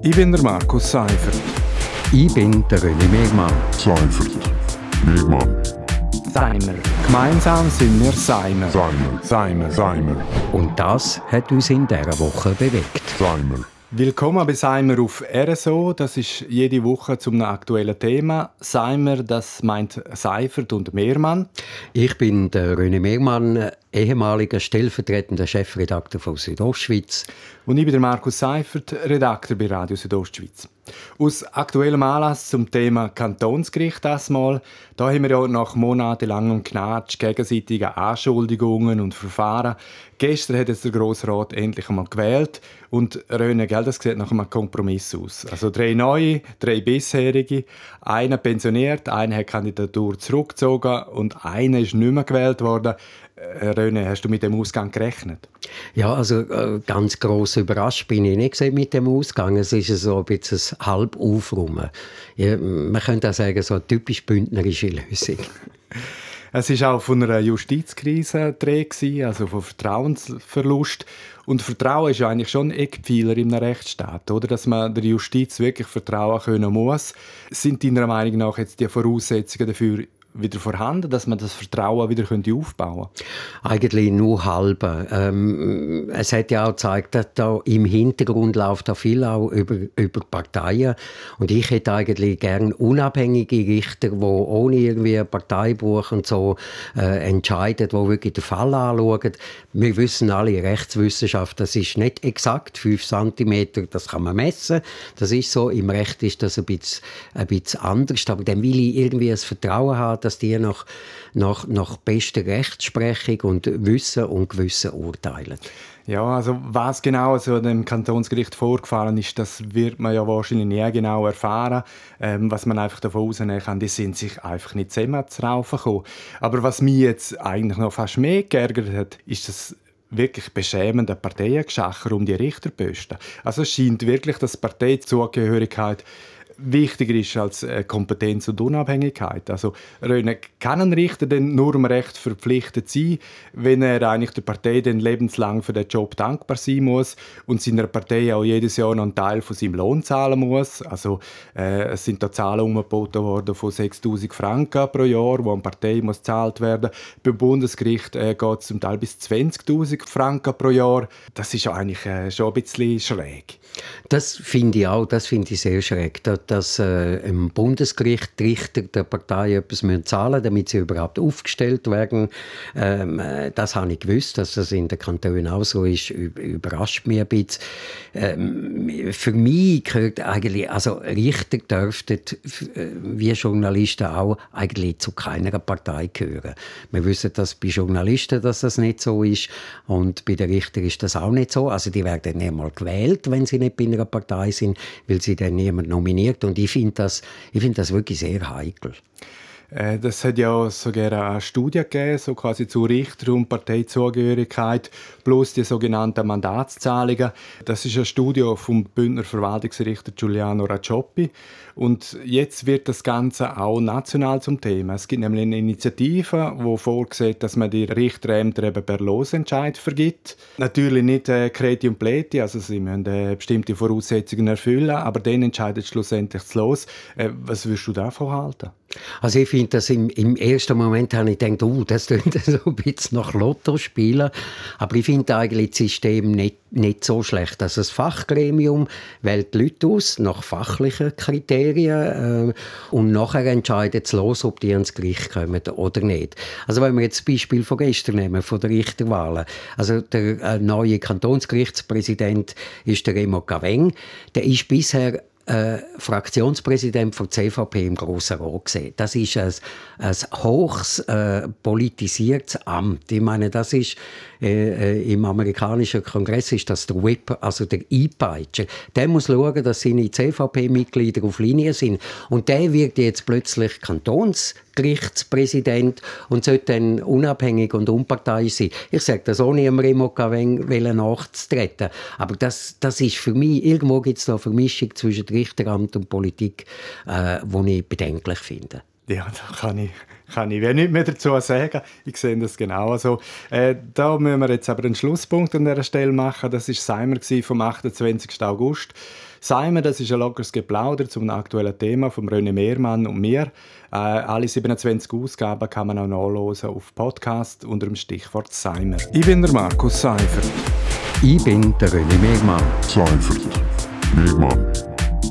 Ich bin der Markus Seifert. Ich bin der René Megmann. Seifert. Megmann. Seimer. Gemeinsam sind wir Seimer. Seimer. Seimer. Seimer. Und das hat uns in dieser Woche bewegt. Seimer. Willkommen bei Seimer auf RSO. Das ist jede Woche zum aktuellen Thema. Seimer, das meint Seifert und Mehrmann. Ich bin der René Mehrmann, ehemaliger stellvertretender Chefredakteur von Südostschweiz. Und ich bin der Markus Seifert, Redakteur bei Radio Südostschweiz. Aus aktuellem Anlass zum Thema Kantonsgericht das mal. Da haben wir ja nach monatelangem Knatsch, gegenseitigen Anschuldigungen und Verfahren. Gestern hat jetzt der Grossrat endlich einmal gewählt und Röne, gell, das sieht nach einem Kompromiss aus. Also drei neue, drei bisherige, einer pensioniert, einer hat die Kandidatur zurückgezogen und einer ist nicht mehr gewählt worden. Röne, hast du mit dem Ausgang gerechnet? Ja, also äh, ganz gross überrascht bin ich nicht mit dem Ausgang. Es ist so ein bisschen halb aufräumen. Ja, man könnte auch sagen, so eine typisch bündnerische Lösung. Es ist auch von einer Justizkrise die also von Vertrauensverlust. Und Vertrauen ist ja eigentlich schon ein Eckpfeiler in einem Rechtsstaat, oder? Dass man der Justiz wirklich vertrauen können muss. Sind deiner Meinung nach jetzt die Voraussetzungen dafür wieder vorhanden, dass man das Vertrauen wieder aufbauen könnte? Eigentlich nur halb. Ähm, es hat ja auch gezeigt, dass da im Hintergrund läuft da viel auch über, über Parteien. Und ich hätte eigentlich gern unabhängige Richter, die ohne irgendwie Parteibuch und so äh, entscheiden, die wirklich den Fall anschauen. Wir wissen alle, Rechtswissenschaft, das ist nicht exakt. 5 cm, das kann man messen. Das ist so. Im Recht ist das ein bisschen, ein bisschen anders. Aber dann will ich irgendwie ein Vertrauen haben, dass die nach, nach, nach bester Rechtsprechung und Wissen und Gewissen urteilen. Ja, also was genau also dem Kantonsgericht vorgefallen ist, das wird man ja wahrscheinlich nie genau erfahren. Ähm, was man einfach davon ausnehmen kann, die sind sich einfach nicht zusammen zu Aber was mich jetzt eigentlich noch fast mehr geärgert hat, ist das wirklich beschämende Parteiengeschacher um die Richterposten. Also es scheint wirklich, dass Parteizugehörigkeit wichtiger ist als äh, Kompetenz und Unabhängigkeit. Also kann ein Richter denn nur im Recht verpflichtet sein, wenn er eigentlich der Partei dann lebenslang für den Job dankbar sein muss und seiner Partei auch jedes Jahr noch einen Teil von seinem Lohn zahlen muss. Also äh, es sind da Zahlen umgeboten worden von 6'000 Franken pro Jahr, wo eine Partei muss gezahlt werden. Beim Bundesgericht äh, geht es zum Teil bis 20'000 Franken pro Jahr. Das ist eigentlich äh, schon ein bisschen schräg. Das finde ich auch, das finde ich sehr schräg dass äh, im Bundesgericht die Richter der Partei etwas müssen zahlen damit sie überhaupt aufgestellt werden. Ähm, äh, das habe ich gewusst, dass das in den Kantonen auch so ist, überrascht mich ein bisschen. Ähm, für mich gehört eigentlich, also Richter dürften, äh, wie Journalisten auch, eigentlich zu keiner Partei gehören. Wir wissen, dass bei Journalisten dass das nicht so ist und bei den Richtern ist das auch nicht so. Also die werden nicht mal gewählt, wenn sie nicht bei einer Partei sind, weil sie dann niemand nominiert. Und ich finde das, find das wirklich sehr heikel. Äh, das hat ja sogar eine Studie gegeben, so quasi zu Richter- und Parteizugehörigkeit plus die sogenannten Mandatszahlungen. Das ist eine Studie vom Bündner Verwaltungsrichter Giuliano Raccioppi. Und jetzt wird das Ganze auch national zum Thema. Es gibt nämlich eine Initiative, die vorsieht, dass man die Richterämter eben per Losentscheid vergibt. Natürlich nicht äh, Kreti und Pleti, also sie müssen äh, bestimmte Voraussetzungen erfüllen, aber dann entscheidet schlussendlich das Los. Äh, was würdest du davon halten? Also ich finde, dass im, im, ersten Moment habe ich gedacht, oh, das klingt so ein bisschen nach Lotto spielen. Aber ich finde eigentlich das System nicht, nicht so schlecht. Also das Fachgremium wählt die Leute aus nach fachlichen Kriterien äh, und nachher entscheidet es los, ob die ans Gericht kommen oder nicht. Also wenn wir jetzt das Beispiel von gestern nehmen, von der Richterwahlen. Also der äh, neue Kantonsgerichtspräsident ist der Remo Gaveng. Der ist bisher äh, Fraktionspräsident von CVP im Grossen Rat gesehen. Das ist ein, ein hochs äh, politisiertes Amt. Ich meine, das ist äh, äh im amerikanischen Kongress ist das der Whip, also der E-Peitscher. Der muss schauen, dass seine CVP-Mitglieder auf Linie sind. Und der wird jetzt plötzlich Kantons Gerichtspräsident und sollte dann unabhängig und unparteiisch sein. Ich sage das ohne dem Remo nachzutreten. Aber das, das ist für mich, irgendwo gibt es da eine Vermischung zwischen Richteramt und Politik, äh, die ich bedenklich finde. Ja, da kann ich, kann ich nicht mehr dazu sagen. Ich sehe das genau so. Äh, da müssen wir jetzt aber einen Schlusspunkt an dieser Stelle machen. Das war Seimer vom 28. August. Seimer, das ist ein lockeres Geplauder zum aktuellen Thema von René Mehrmann und mir. Äh, alle 27 Ausgaben kann man auch nachlesen auf Podcast unter dem Stichwort Seimer. Ich bin der Markus Seifert. Ich bin der René Mehrmann. Seifert. Megmann.